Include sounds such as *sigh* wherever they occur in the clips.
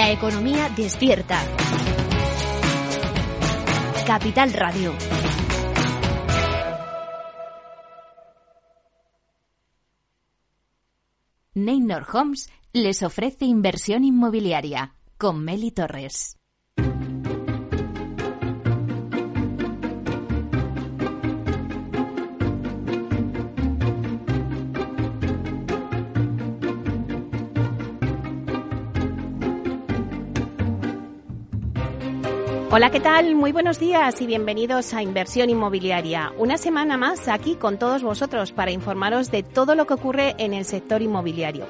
La economía despierta. Capital Radio. Neynor Homes les ofrece inversión inmobiliaria con Meli Torres. Hola, ¿qué tal? Muy buenos días y bienvenidos a Inversión Inmobiliaria. Una semana más aquí con todos vosotros para informaros de todo lo que ocurre en el sector inmobiliario.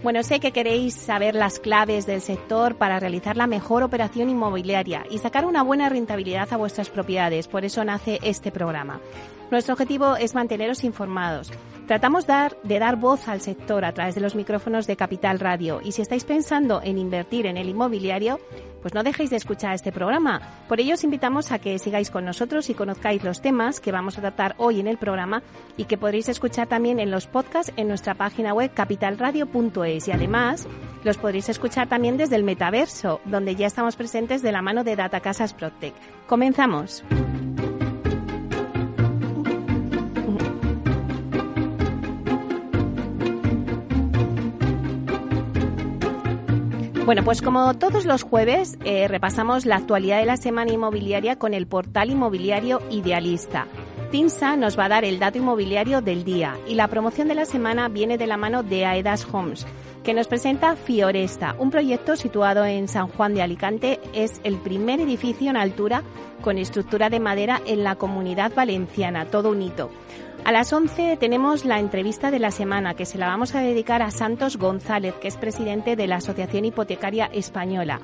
Bueno, sé que queréis saber las claves del sector para realizar la mejor operación inmobiliaria y sacar una buena rentabilidad a vuestras propiedades. Por eso nace este programa. Nuestro objetivo es manteneros informados. Tratamos de dar voz al sector a través de los micrófonos de Capital Radio y si estáis pensando en invertir en el inmobiliario, pues no dejéis de escuchar este programa. Por ello os invitamos a que sigáis con nosotros y conozcáis los temas que vamos a tratar hoy en el programa y que podréis escuchar también en los podcasts en nuestra página web capitalradio.es y además los podréis escuchar también desde el metaverso, donde ya estamos presentes de la mano de Data Casas Protec. Comenzamos. Bueno, pues como todos los jueves, eh, repasamos la actualidad de la semana inmobiliaria con el portal inmobiliario Idealista. TINSA nos va a dar el dato inmobiliario del día y la promoción de la semana viene de la mano de Aedas Homes, que nos presenta Fioresta, un proyecto situado en San Juan de Alicante. Es el primer edificio en altura con estructura de madera en la comunidad valenciana, todo un hito. A las 11 tenemos la entrevista de la semana que se la vamos a dedicar a Santos González, que es presidente de la Asociación Hipotecaria Española.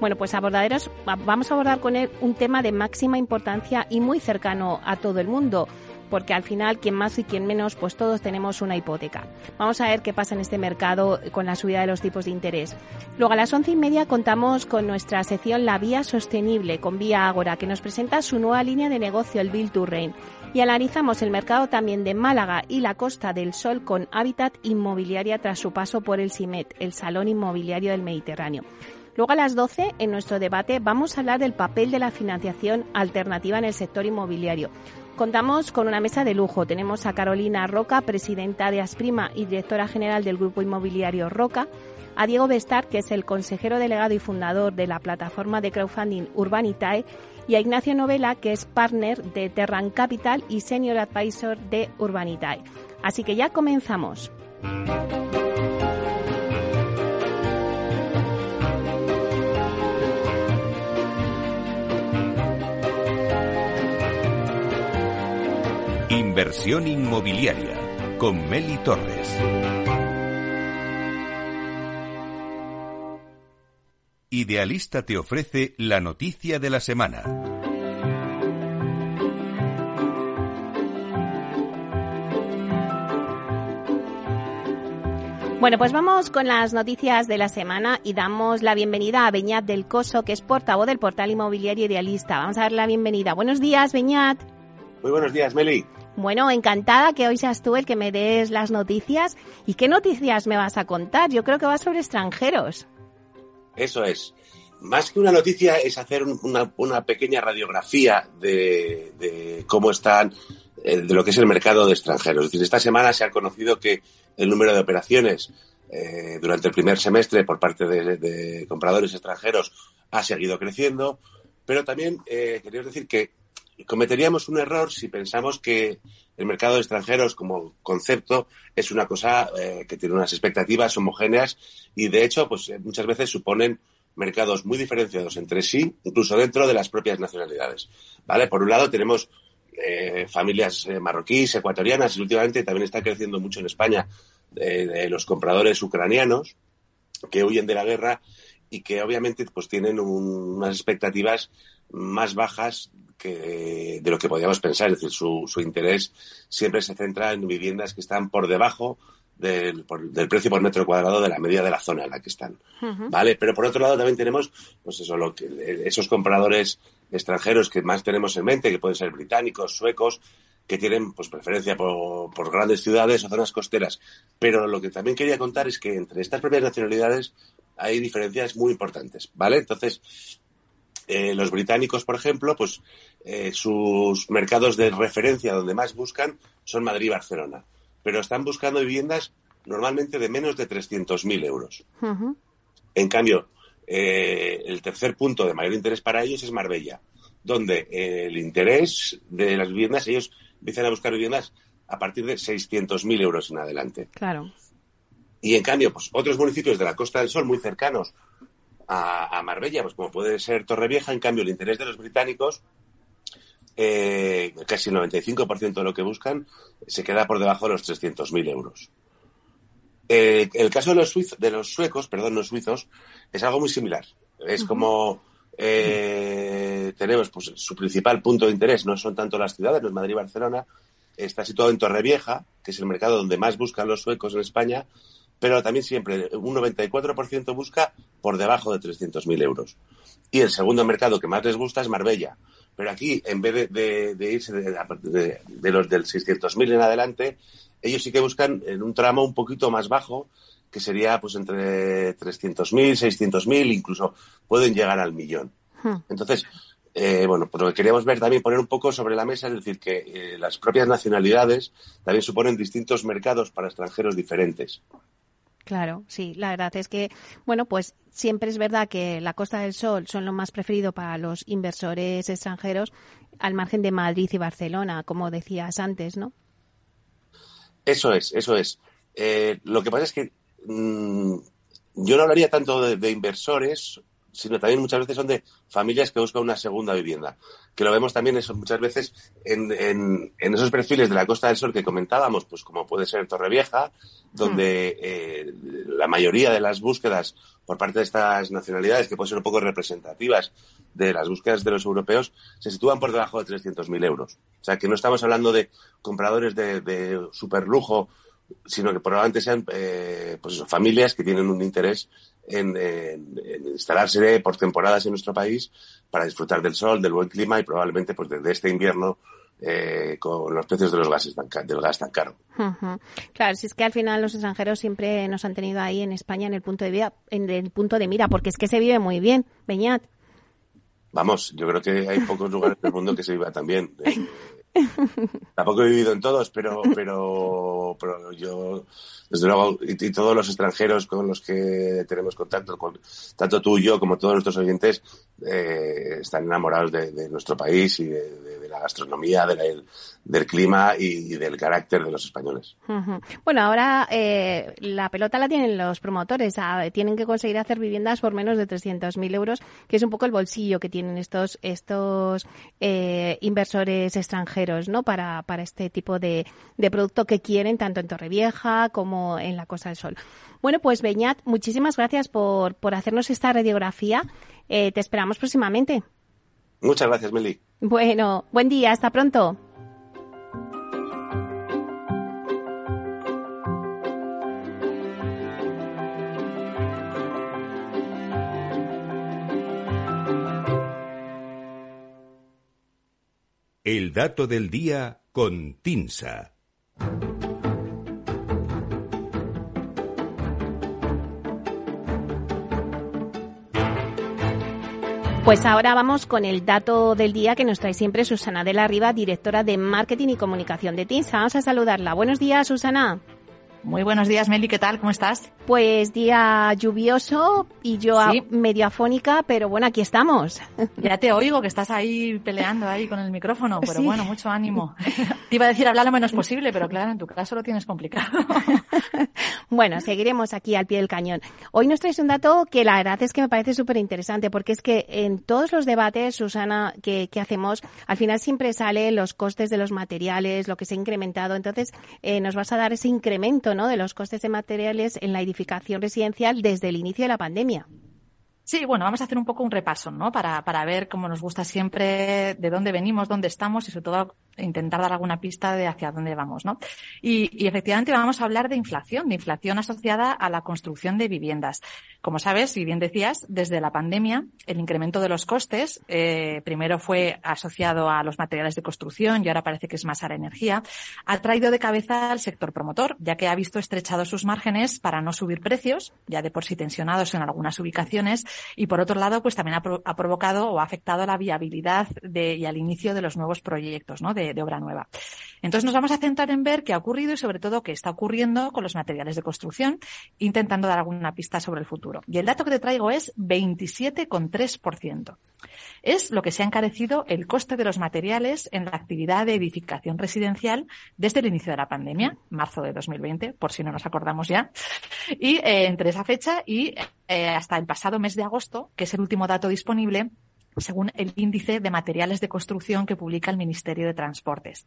Bueno, pues abordaderos, vamos a abordar con él un tema de máxima importancia y muy cercano a todo el mundo porque al final quien más y quien menos, pues todos tenemos una hipoteca. Vamos a ver qué pasa en este mercado con la subida de los tipos de interés. Luego a las once y media contamos con nuestra sección La Vía Sostenible con Vía Ágora, que nos presenta su nueva línea de negocio, el Build to Rain. Y analizamos el mercado también de Málaga y la Costa del Sol con Hábitat Inmobiliaria tras su paso por el CIMET, el Salón Inmobiliario del Mediterráneo. Luego a las 12, en nuestro debate, vamos a hablar del papel de la financiación alternativa en el sector inmobiliario. Contamos con una mesa de lujo. Tenemos a Carolina Roca, presidenta de Asprima y directora general del Grupo Inmobiliario Roca, a Diego Bestar, que es el consejero delegado y fundador de la plataforma de crowdfunding Urbanitae, y a Ignacio Novela, que es partner de Terran Capital y senior advisor de Urbanitae. Así que ya comenzamos. Inversión inmobiliaria con Meli Torres. Idealista te ofrece la noticia de la semana. Bueno, pues vamos con las noticias de la semana y damos la bienvenida a Beñat del Coso, que es portavoz del portal inmobiliario Idealista. Vamos a dar la bienvenida. Buenos días, Beñat. Muy buenos días, Meli. Bueno, encantada que hoy seas tú el que me des las noticias. ¿Y qué noticias me vas a contar? Yo creo que va sobre extranjeros. Eso es. Más que una noticia es hacer una, pequeña radiografía de, cómo están, eh, de lo que es el mercado de extranjeros. Es decir, esta semana se ha conocido que el número de operaciones eh, durante el primer semestre por parte de, compradores extranjeros ha seguido creciendo, pero también eh, quería decir que cometeríamos un error si pensamos que el mercado de extranjeros como concepto es una cosa eh, que tiene unas expectativas homogéneas y de hecho pues eh, muchas veces suponen mercados muy diferenciados entre sí, incluso dentro de las propias nacionalidades. ¿Vale? Por un lado tenemos eh, familias marroquíes, ecuatorianas y últimamente también está creciendo mucho en España de, los compradores ucranianos que huyen de la guerra y que obviamente pues tienen unas expectativas más bajas que, de lo que podíamos pensar. Es decir, su, su interés siempre se centra en viviendas que están por debajo del, del, precio por metro cuadrado de la media de la zona en la que están. ¿Vale? Pero por otro lado también tenemos, pues eso, lo que, esos compradores extranjeros que más tenemos en mente, que pueden ser británicos, suecos, que tienen pues preferencia por, por, grandes ciudades o zonas costeras. Pero lo que también quería contar es que entre estas propias nacionalidades hay diferencias muy importantes, ¿vale? Entonces, eh, los británicos, por ejemplo, pues eh, sus mercados de referencia donde más buscan son Madrid y Barcelona, pero están buscando viviendas normalmente de menos de 300.000 euros. En cambio, eh, el tercer punto de mayor interés para ellos es Marbella, donde el interés de las viviendas, ellos empiezan a buscar viviendas a partir de 600.000 euros en adelante. Claro. Y en cambio, pues otros municipios de la Costa del Sol muy cercanos a, Marbella, pues como puede ser Torrevieja, en cambio el interés de los británicos, eh, casi el 95% de lo que buscan, se queda por debajo de los 300.000 euros. Eh, el caso de los, de los suecos, perdón, los suizos, es algo muy similar. Es como eh, tenemos pues, su principal punto de interés, no son tanto las ciudades, no es Madrid y Barcelona, está situado en Torrevieja, que es el mercado donde más buscan los suecos en España, pero también siempre un 94% busca por debajo de 300.000 euros. Y el segundo mercado que más les gusta es Marbella. Pero aquí, en vez de, irse de, los del 600.000 en adelante, ellos sí que buscan en un tramo un poquito más bajo, que sería pues entre 300.000, 600.000, incluso pueden llegar al millón. Hmm. Entonces, eh, bueno, pues lo que queríamos ver también, poner un poco sobre la mesa, es decir, que eh, las propias nacionalidades también suponen distintos mercados para extranjeros diferentes. Claro, sí, la verdad es que, bueno, pues siempre es verdad que la Costa del Sol son lo más preferido para los inversores extranjeros, al margen de Madrid y Barcelona, como decías antes, ¿no? Eso es, eso es. Eh, lo que pasa es que mm, yo no hablaría tanto de, inversores, sino también muchas veces son de familias que buscan una segunda vivienda. Que lo vemos también eso muchas veces en, en, en esos perfiles de la Costa del Sol que comentábamos, pues como puede ser Torrevieja, donde eh, la mayoría de las búsquedas por parte de estas nacionalidades, que pueden ser un poco representativas de las búsquedas de los europeos, se sitúan por debajo de 300.000 euros. O sea, que no estamos hablando de compradores de, de super lujo, sino que probablemente sean eh, pues familias que tienen un interés en, instalarse por temporadas en nuestro país para disfrutar del sol, del buen clima y probablemente pues desde este invierno eh, con los precios de los gases del gas tan caro. Claro, si es que al final los extranjeros siempre nos han tenido ahí en España en el punto de vida, en el punto de mira, porque es que se vive muy bien, Beñat. Vamos, yo creo que hay pocos lugares del mundo que se viva tan bien. *laughs* *laughs* Tampoco he vivido en todos, pero, *laughs* pero, pero yo, desde luego, y, todos los extranjeros con los que tenemos contacto, con, tanto tú y yo como todos nuestros oyentes, eh, están enamorados de, nuestro país y de, la gastronomía, de del clima y, del carácter de los españoles. Bueno, ahora eh, la pelota la tienen los promotores. Ah, tienen que conseguir hacer viviendas por menos de 300.000 euros, que es un poco el bolsillo que tienen estos, estos eh, inversores extranjeros ¿no? para, para este tipo de, de producto que quieren, tanto en Torrevieja como en la Costa del Sol. Bueno, pues Beñat, muchísimas gracias por, por hacernos esta radiografía. Eh, te esperamos próximamente. Muchas gracias, Meli. Bueno, buen día, hasta pronto. El dato del día con Tinsa. Pues ahora vamos con el dato del día que nos trae siempre Susana de la Riva, directora de Marketing y Comunicación de TINSA. Vamos a saludarla. Buenos días, Susana. Muy buenos días, Meli, ¿qué tal? ¿Cómo estás? Pues día lluvioso y yo medio afónica, pero bueno, aquí estamos. *laughs* Ya te oigo que estás ahí peleando ahí con el micrófono, pero bueno, mucho ánimo. *laughs* Te iba a decir hablar lo menos posible, pero claro, en tu caso lo tienes complicado. *laughs* Bueno, seguiremos aquí al pie del cañón. Hoy nos traes un dato que la verdad es que me parece súper interesante, porque es que en todos los debates, Susana, que, hacemos, al final siempre salen los costes de los materiales, lo que se ha incrementado. Entonces, eh, nos vas a dar ese incremento de los costes de materiales en la edificación residencial desde el inicio de la pandemia. Sí, bueno, vamos a hacer un poco un repaso, ¿no? Para, para ver, cómo nos gusta siempre, de dónde venimos, dónde estamos y sobre todo intentar dar alguna pista de hacia dónde vamos, ¿no? Y, y, efectivamente vamos a hablar de inflación, de inflación asociada a la construcción de viviendas. Como sabes, y bien decías, desde la pandemia, el incremento de los costes, eh, primero fue asociado a los materiales de construcción y ahora parece que es más a la energía, ha traído de cabeza al sector promotor, ya que ha visto estrechados sus márgenes para no subir precios, ya de por sí tensionados en algunas ubicaciones, y por otro lado, pues también ha, pro ha provocado o ha afectado la viabilidad de, y al inicio de los nuevos proyectos, ¿no? De obra nueva. Entonces nos vamos a centrar en ver qué ha ocurrido y sobre todo qué está ocurriendo con los materiales de construcción, intentando dar alguna pista sobre el futuro. Y el dato que te traigo es 27,3%. Es lo que se ha encarecido el coste de los materiales en la actividad de edificación residencial desde el inicio de la pandemia, marzo de 2020, por si no nos acordamos ya. Y eh, entre esa fecha y eh, hasta el pasado mes de agosto, que es el último dato disponible, según el índice de materiales de construcción que publica el Ministerio de Transportes.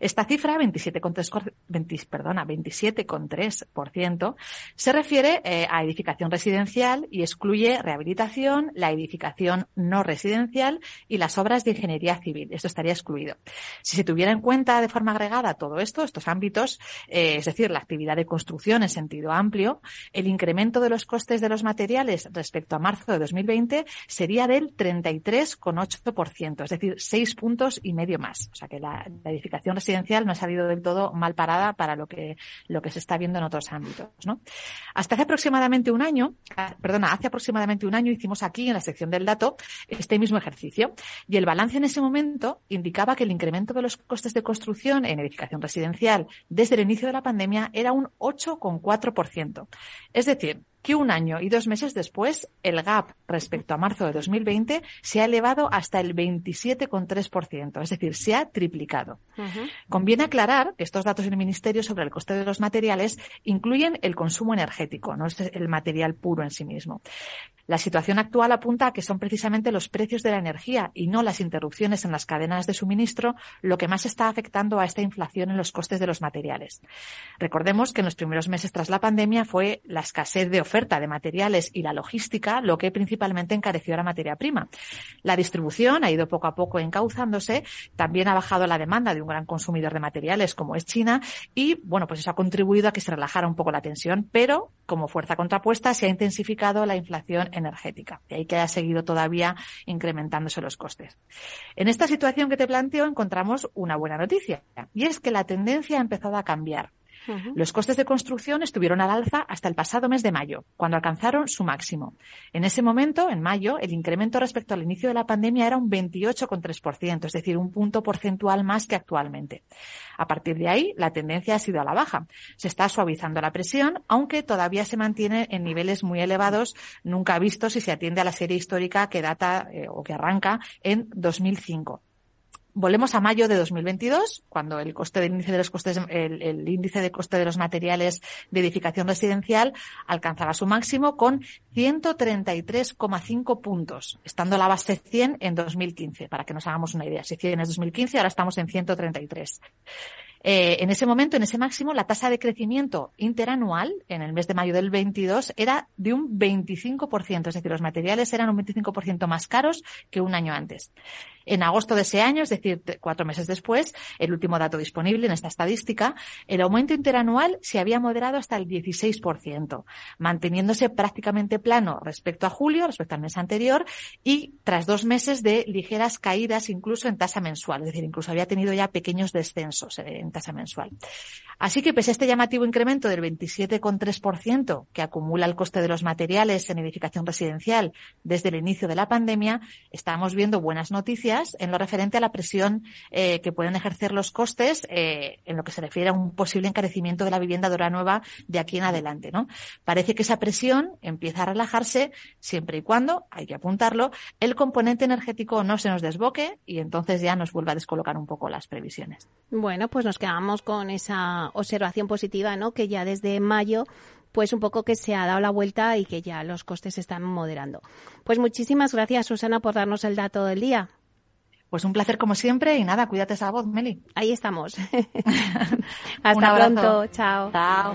Esta cifra, 27,3%, 20, perdona, 27,3%, se refiere eh, a edificación residencial y excluye rehabilitación, la edificación no residencial y las obras de ingeniería civil. Esto estaría excluido. Si se tuviera en cuenta de forma agregada todo esto, estos ámbitos, eh, es decir, la actividad de construcción en sentido amplio, el incremento de los costes de los materiales respecto a marzo de 2020 sería del 30 3,8%, es decir, seis puntos y medio más. O sea que la, edificación residencial no ha salido del todo mal parada para lo que, lo que se está viendo en otros ámbitos, ¿no? Hasta hace aproximadamente un año, perdona, hace aproximadamente un año hicimos aquí en la sección del dato este mismo ejercicio y el balance en ese momento indicaba que el incremento de los costes de construcción en edificación residencial desde el inicio de la pandemia era un 8,4%. Es decir, que un año y dos meses después el gap respecto a marzo de 2020 se ha elevado hasta el 27,3%, es decir, se ha triplicado. Uh -huh. Conviene aclarar que estos datos del Ministerio sobre el coste de los materiales incluyen el consumo energético, no es el material puro en sí mismo. La situación actual apunta a que son precisamente los precios de la energía y no las interrupciones en las cadenas de suministro lo que más está afectando a esta inflación en los costes de los materiales. Recordemos que en los primeros meses tras la pandemia fue la escasez de oferta de materiales y la logística lo que principalmente encareció la materia prima. La distribución ha ido poco a poco encauzándose, también ha bajado la demanda de un gran consumidor de materiales como es China y, bueno, pues eso ha contribuido a que se relajara un poco la tensión, pero como fuerza contrapuesta se ha intensificado la inflación energética. De ahí que haya seguido todavía incrementándose los costes. En esta situación que te planteo encontramos una buena noticia y es que la tendencia ha empezado a cambiar. Los costes de construcción estuvieron al alza hasta el pasado mes de mayo, cuando alcanzaron su máximo. En ese momento, en mayo, el incremento respecto al inicio de la pandemia era un 28,3%, es decir, un punto porcentual más que actualmente. A partir de ahí, la tendencia ha sido a la baja. Se está suavizando la presión, aunque todavía se mantiene en niveles muy elevados, nunca vistos si se atiende a la serie histórica que data eh, o que arranca en 2005. Volvemos a mayo de 2022, cuando el coste índice de el, índice de coste de los materiales de edificación residencial alcanzaba su máximo con 133,5 puntos, estando la base 100 en 2015, para que nos hagamos una idea. Si 100 es 2015, ahora estamos en 133. Eh, en ese momento, en ese máximo, la tasa de crecimiento interanual en el mes de mayo del 22 era de un 25%, es decir, los materiales eran un 25% más caros que un año antes. En agosto de ese año, es decir, cuatro meses después, el último dato disponible en esta estadística, el aumento interanual se había moderado hasta el 16%, manteniéndose prácticamente plano respecto a julio, respecto al mes anterior, y tras dos meses de ligeras caídas incluso en tasa mensual, es decir, incluso había tenido ya pequeños descensos en tasa mensual. Así que, pese a este llamativo incremento del 27,3% que acumula el coste de los materiales en edificación residencial desde el inicio de la pandemia, estamos viendo buenas noticias en lo referente a la presión eh, que pueden ejercer los costes eh, en lo que se refiere a un posible encarecimiento de la vivienda de hora nueva de aquí en adelante. ¿no? Parece que esa presión empieza a relajarse siempre y cuando, hay que apuntarlo, el componente energético no se nos desboque y entonces ya nos vuelva a descolocar un poco las previsiones. Bueno, pues nos quedamos con esa observación positiva, ¿no? Que ya desde mayo pues un poco que se ha dado la vuelta y que ya los costes se están moderando. Pues muchísimas gracias, Susana, por darnos el dato del día. Pues un placer como siempre y nada, cuídate esa voz, Meli. Ahí estamos. *laughs* Hasta pronto, chao. Chao.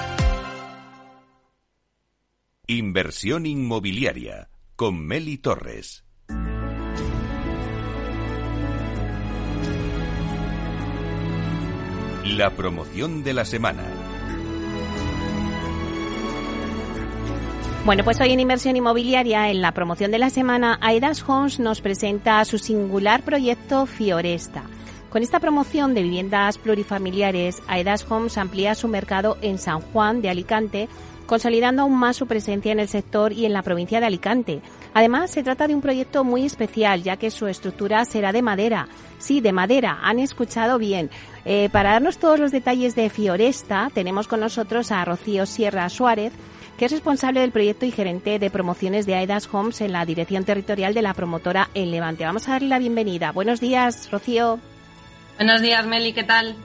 Inversión inmobiliaria con Meli Torres. La promoción de la semana. Bueno, pues hoy en Inversión Inmobiliaria, en la promoción de la semana, Aedas Homes nos presenta su singular proyecto Fioresta. Con esta promoción de viviendas plurifamiliares, Aedas Homes amplía su mercado en San Juan de Alicante consolidando aún más su presencia en el sector y en la provincia de Alicante. Además, se trata de un proyecto muy especial, ya que su estructura será de madera. Sí, de madera, han escuchado bien. Eh, para darnos todos los detalles de Fioresta, tenemos con nosotros a Rocío Sierra Suárez, que es responsable del proyecto y gerente de promociones de Aidas Homes en la dirección territorial de la promotora en Levante. Vamos a darle la bienvenida. Buenos días, Rocío. Buenos días, Meli, ¿qué tal?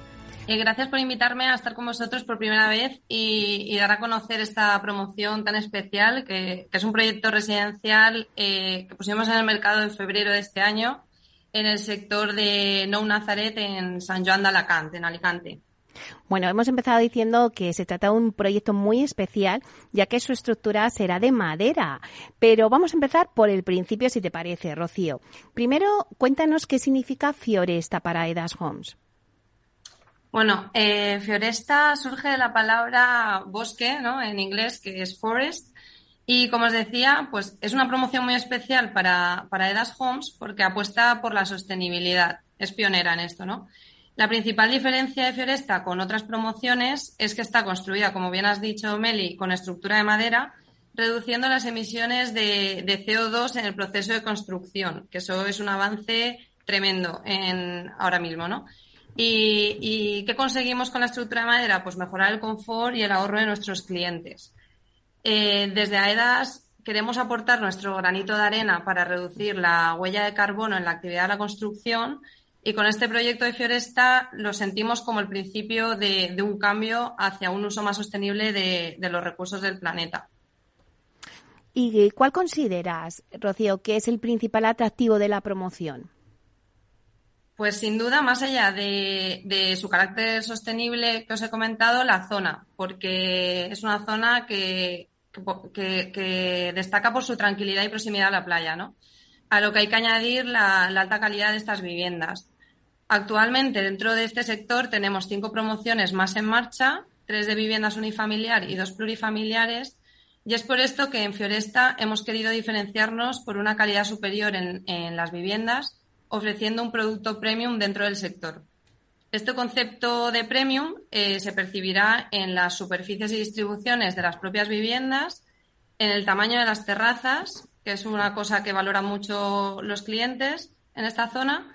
Eh, gracias por invitarme a estar con vosotros por primera vez y, dar a conocer esta promoción tan especial, que, es un proyecto residencial eh, que pusimos en el mercado en febrero de este año en el sector de Nou Nazaret en San Joan de Alacante, en Alicante. Bueno, hemos empezado diciendo que se trata de un proyecto muy especial, ya que su estructura será de madera. Pero vamos a empezar por el principio, si te parece, Rocío. Primero, cuéntanos qué significa Fioresta para Edas Homes. Bueno, eh, Fioresta surge de la palabra bosque, ¿no? En inglés, que es forest. Y como os decía, pues es una promoción muy especial para, para Edas Homes porque apuesta por la sostenibilidad. Es pionera en esto, ¿no? La principal diferencia de Fioresta con otras promociones es que está construida, como bien has dicho, Meli, con estructura de madera, reduciendo las emisiones de, de CO2 en el proceso de construcción, que eso es un avance tremendo en, ahora mismo, ¿no? ¿Y, qué conseguimos con la estructura de madera? Pues mejorar el confort y el ahorro de nuestros clientes. Eh, desde AEDAS queremos aportar nuestro granito de arena para reducir la huella de carbono en la actividad de la construcción y con este proyecto de Fioresta lo sentimos como el principio de, un cambio hacia un uso más sostenible de, de los recursos del planeta. ¿Y cuál consideras, Rocío, que es el principal atractivo de la promoción? Pues sin duda, más allá de, su carácter sostenible que os he comentado, la zona, porque es una zona que, destaca por su tranquilidad y proximidad a la playa, ¿no? A lo que hay que añadir la, alta calidad de estas viviendas. Actualmente, dentro de este sector, tenemos cinco promociones más en marcha, tres de viviendas unifamiliar y dos plurifamiliares, y es por esto que en Fioresta hemos querido diferenciarnos por una calidad superior en las viviendas ofreciendo un producto premium dentro del sector. Este concepto de premium eh, se percibirá en las superficies y distribuciones de las propias viviendas, en el tamaño de las terrazas, que es una cosa que valoran mucho los clientes en esta zona,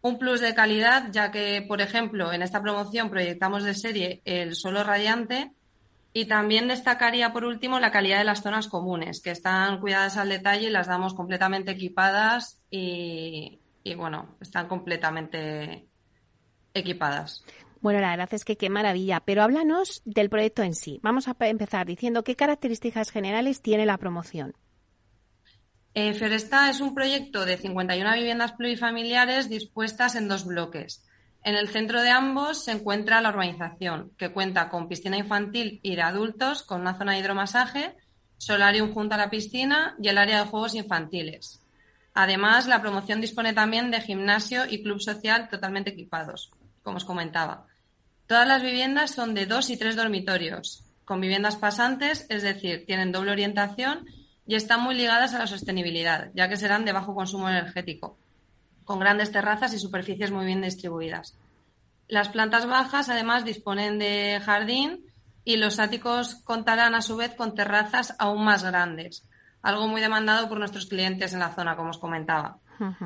un plus de calidad, ya que, por ejemplo, en esta promoción proyectamos de serie el suelo radiante y también destacaría, por último, la calidad de las zonas comunes, que están cuidadas al detalle y las damos completamente equipadas y, y bueno, están completamente equipadas. Bueno, la verdad es que qué maravilla, pero háblanos del proyecto en sí. Vamos a empezar diciendo qué características generales tiene la promoción. Eh, Fioresta es un proyecto de 51 viviendas plurifamiliares dispuestas en dos bloques. En el centro de ambos se encuentra la urbanización, que cuenta con piscina infantil y de adultos, con una zona de hidromasaje, solarium junto a la piscina y el área de juegos infantiles. Además, la promoción dispone también de gimnasio y club social totalmente equipados, como os comentaba. Todas las viviendas son de dos y tres dormitorios, con viviendas pasantes, es decir, tienen doble orientación y están muy ligadas a la sostenibilidad, ya que serán de bajo consumo energético, con grandes terrazas y superficies muy bien distribuidas. Las plantas bajas, además, disponen de jardín y los áticos contarán a su vez con terrazas aún más grandes, algo muy demandado por nuestros clientes en la zona, como os comentaba.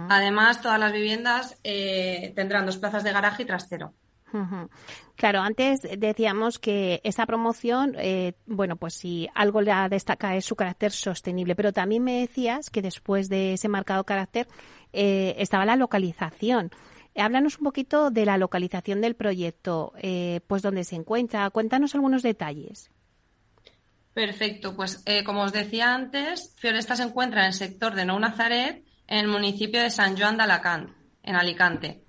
Además, todas las viviendas eh, tendrán dos plazas de garaje y trastero. Claro, antes decíamos que esta promoción, eh, bueno, pues si algo la destaca es su carácter sostenible, pero también me decías que después de ese marcado carácter eh, estaba la localización. Háblanos un poquito de la localización del proyecto, eh, pues dónde se encuentra. Cuéntanos algunos detalles. Perfecto, pues como os decía antes, Fioresta se encuentra en el sector de Nou Nazaret, en el municipio de San Joan de Alacant, en Alicante.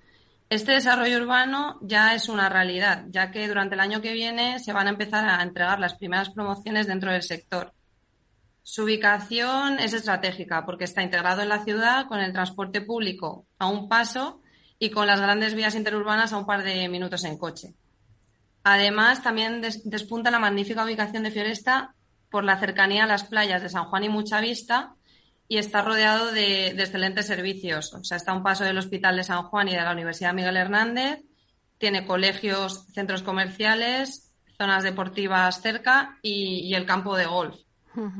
Este desarrollo urbano ya es una realidad, ya que durante el año que viene se van a empezar a entregar las primeras promociones dentro del sector. Su ubicación es estratégica porque está integrado en la ciudad con el transporte público a un paso y con las grandes vías interurbanas a un par de minutos en coche. Además, también despunta la magnífica ubicación de Fioresta por la cercanía a las playas de San Juan y Mucha Vista y está rodeado de, excelentes servicios. O sea, está a un paso del Hospital de San Juan y de la Universidad Miguel Hernández. Tiene colegios, centros comerciales, zonas deportivas cerca y, el campo de golf,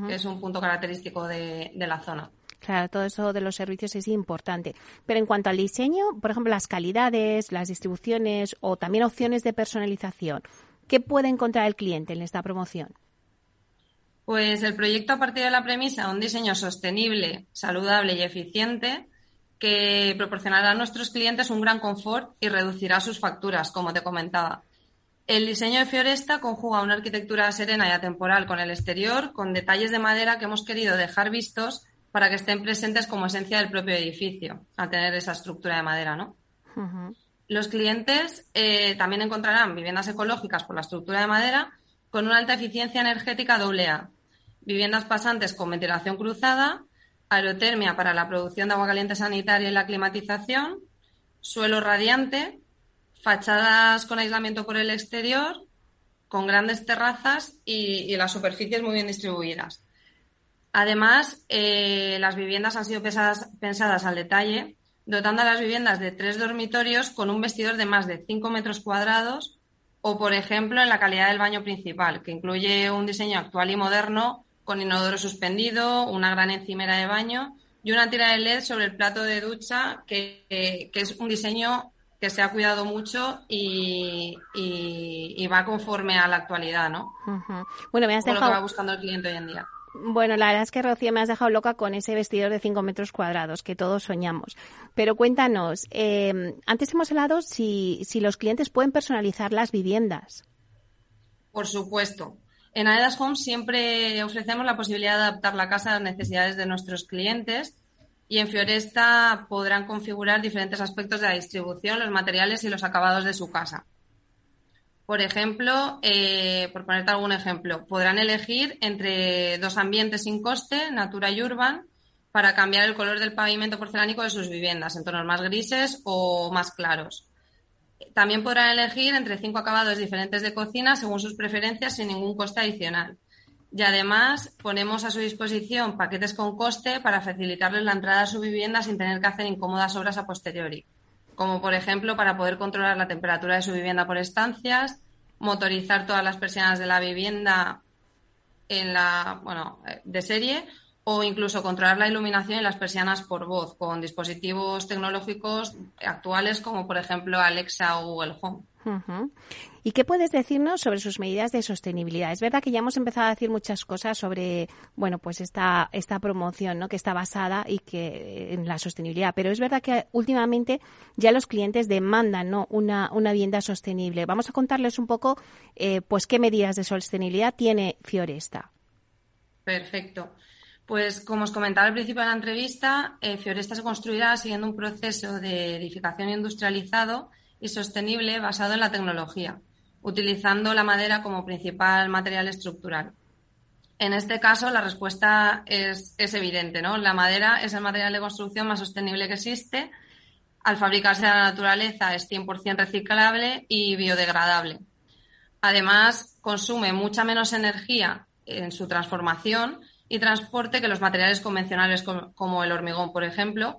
que es un punto característico de, de la zona. Claro, todo eso de los servicios es importante. Pero en cuanto al diseño, por ejemplo, las calidades, las distribuciones o también opciones de personalización, ¿qué puede encontrar el cliente en esta promoción? Pues el proyecto a partir de la premisa de un diseño sostenible, saludable y eficiente que proporcionará a nuestros clientes un gran confort y reducirá sus facturas, como te comentaba. El diseño de Fioresta conjuga una arquitectura serena y atemporal con el exterior, con detalles de madera que hemos querido dejar vistos para que estén presentes como esencia del propio edificio, al tener esa estructura de madera, ¿no? Los clientes eh, también encontrarán viviendas ecológicas por la estructura de madera con una alta eficiencia energética AA, viviendas pasantes con ventilación cruzada, aerotermia para la producción de agua caliente sanitaria y la climatización, suelo radiante, fachadas con aislamiento por el exterior, con grandes terrazas y, las superficies muy bien distribuidas. Además, eh, las viviendas han sido pensadas al detalle, dotando a las viviendas de tres dormitorios con un vestidor de más de 5 metros cuadrados o, por ejemplo, en la calidad del baño principal, que incluye un diseño actual y moderno con inodoro suspendido, una gran encimera de baño y una tira de LED sobre el plato de ducha, que, es un diseño que se ha cuidado mucho y, va conforme a la actualidad, ¿no? Bueno, me has dejado... lo que va buscando el cliente hoy en día. Bueno, la verdad es que Rocío me has dejado loca con ese vestidor de 5 metros cuadrados que todos soñamos. Pero cuéntanos, eh, antes hemos hablado si, si los clientes pueden personalizar las viviendas. Por supuesto. En Aedas Home siempre ofrecemos la posibilidad de adaptar la casa a las necesidades de nuestros clientes y en Fioresta podrán configurar diferentes aspectos de la distribución, los materiales y los acabados de su casa. Por ejemplo, eh, por ponerte algún ejemplo, podrán elegir entre dos ambientes sin coste, Natura y Urban, para cambiar el color del pavimento porcelánico de sus viviendas en tonos más grises o más claros. También podrán elegir entre cinco acabados diferentes de cocina según sus preferencias sin ningún coste adicional. Y además ponemos a su disposición paquetes con coste para facilitarles la entrada a su vivienda sin tener que hacer incómodas obras a posteriori como por ejemplo para poder controlar la temperatura de su vivienda por estancias, motorizar todas las persianas de la vivienda en la, bueno, de serie o incluso controlar la iluminación y las persianas por voz con dispositivos tecnológicos actuales como por ejemplo Alexa o Google Home. ¿Y qué puedes decirnos sobre sus medidas de sostenibilidad? Es verdad que ya hemos empezado a decir muchas cosas sobre, bueno, pues esta, esta promoción, ¿no? Que está basada y que en la sostenibilidad, pero es verdad que últimamente ya los clientes demandan, ¿no? Una, una vivienda sostenible. Vamos a contarles un poco, eh, pues, qué medidas de sostenibilidad tiene Fioresta. Perfecto. Pues como os comentaba al principio de la entrevista, eh, Fioresta se construirá siguiendo un proceso de edificación industrializado y sostenible basado en la tecnología, utilizando la madera como principal material estructural. En este caso, la respuesta es, evidente, ¿no? La madera es el material de construcción más sostenible que existe. Al fabricarse en la naturaleza es 100% reciclable y biodegradable. Además, consume mucha menos energía en su transformación y transporte que los materiales convencionales como el hormigón, por ejemplo,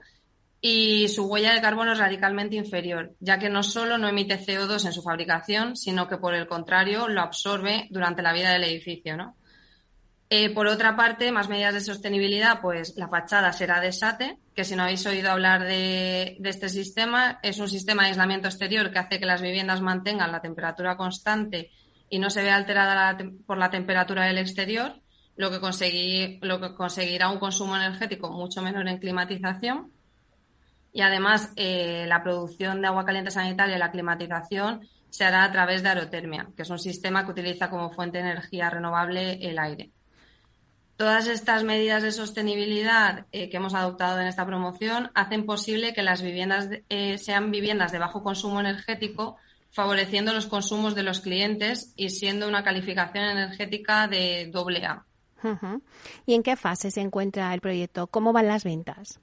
y su huella de carbono es radicalmente inferior, ya que no solo no emite CO2 en su fabricación, sino que por el contrario lo absorbe durante la vida del edificio. Eh, por otra parte, más medidas de sostenibilidad, pues la fachada será de SATE, que si no habéis oído hablar de, este sistema, es un sistema de aislamiento exterior que hace que las viviendas mantengan la temperatura constante y no se vea alterada por la temperatura del exterior, lo que, lo que conseguirá un consumo energético mucho menor en climatización. Y además, eh, la producción de agua caliente sanitaria y la climatización se hará a través de aerotermia, que es un sistema que utiliza como fuente de energía renovable el aire. Todas estas medidas de sostenibilidad eh, que hemos adoptado en esta promoción hacen posible que las viviendas eh, sean viviendas de bajo consumo energético, favoreciendo los consumos de los clientes y siendo una calificación energética de doble A. ¿Y en qué fase se encuentra el proyecto? ¿Cómo van las ventas?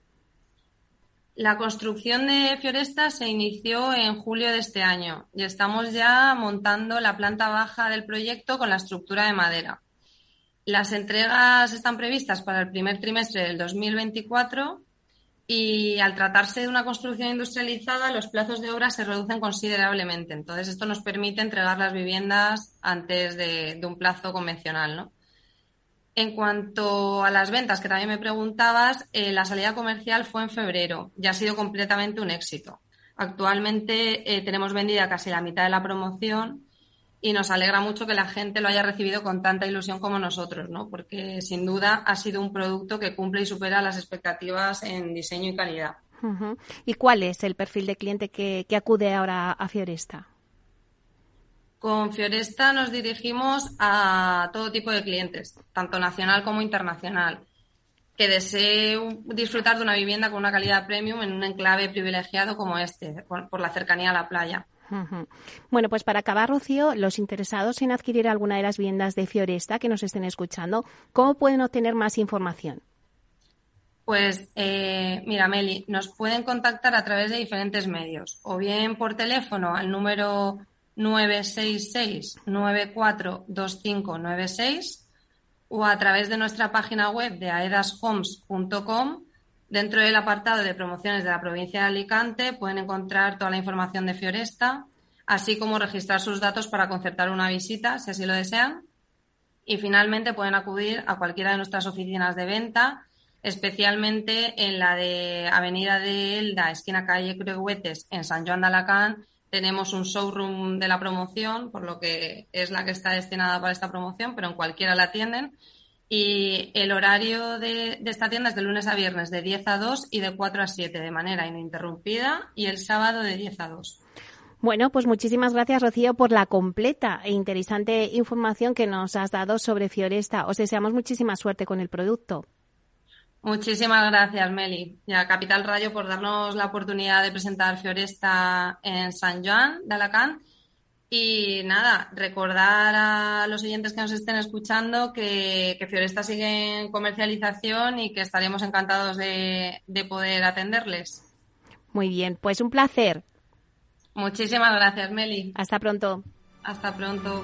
La construcción de Fioresta se inició en julio de este año y estamos ya montando la planta baja del proyecto con la estructura de madera. Las entregas están previstas para el primer trimestre del 2024 y al tratarse de una construcción industrializada, los plazos de obra se reducen considerablemente. Entonces, esto nos permite entregar las viviendas antes de, un plazo convencional, ¿no? En cuanto a las ventas, que también me preguntabas, eh, la salida comercial fue en febrero y ha sido completamente un éxito. Actualmente eh, tenemos vendida casi la mitad de la promoción y nos alegra mucho que la gente lo haya recibido con tanta ilusión como nosotros, ¿no? Porque sin duda ha sido un producto que cumple y supera las expectativas en diseño y calidad. ¿Y cuál es el perfil de cliente que, acude ahora a Fioresta? Con Fioresta nos dirigimos a todo tipo de clientes, tanto nacional como internacional, que desee disfrutar de una vivienda con una calidad premium en un enclave privilegiado como este, por la cercanía a la playa. Bueno, pues para acabar, Rocío, los interesados en adquirir alguna de las viviendas de Fioresta que nos estén escuchando, ¿cómo pueden obtener más información? Pues eh, mira, Meli, nos pueden contactar a través de diferentes medios, o bien por teléfono al número 966-942596 o a través de nuestra página web de aedashomes.com Dentro del apartado de promociones de la provincia de Alicante pueden encontrar toda la información de Fioresta, así como registrar sus datos para concertar una visita, si así lo desean. Y finalmente pueden acudir a cualquiera de nuestras oficinas de venta, especialmente en la de Avenida de Elda, esquina calle Crehuetes, en San Juan de Alacant. Tenemos un showroom de la promoción, por lo que es la que está destinada para esta promoción, pero en cualquiera la atienden y el horario de, esta tienda es de lunes a viernes de 10 a 2 y de 4 a 7 de manera ininterrumpida y el sábado de 10 a 2. Bueno, pues muchísimas gracias, Rocío, por la completa e interesante información que nos has dado sobre Fioresta. Os deseamos muchísima suerte con el producto. Muchísimas gracias, Meli, y a Capital Rayo por darnos la oportunidad de presentar Fioresta en San Juan de Alacant y nada, recordar a los oyentes que nos estén escuchando que, que Fioresta sigue en comercialización y que estaremos encantados de, de poder atenderles. Muy bien, pues un placer. Muchísimas gracias, Meli. Hasta pronto. Hasta pronto.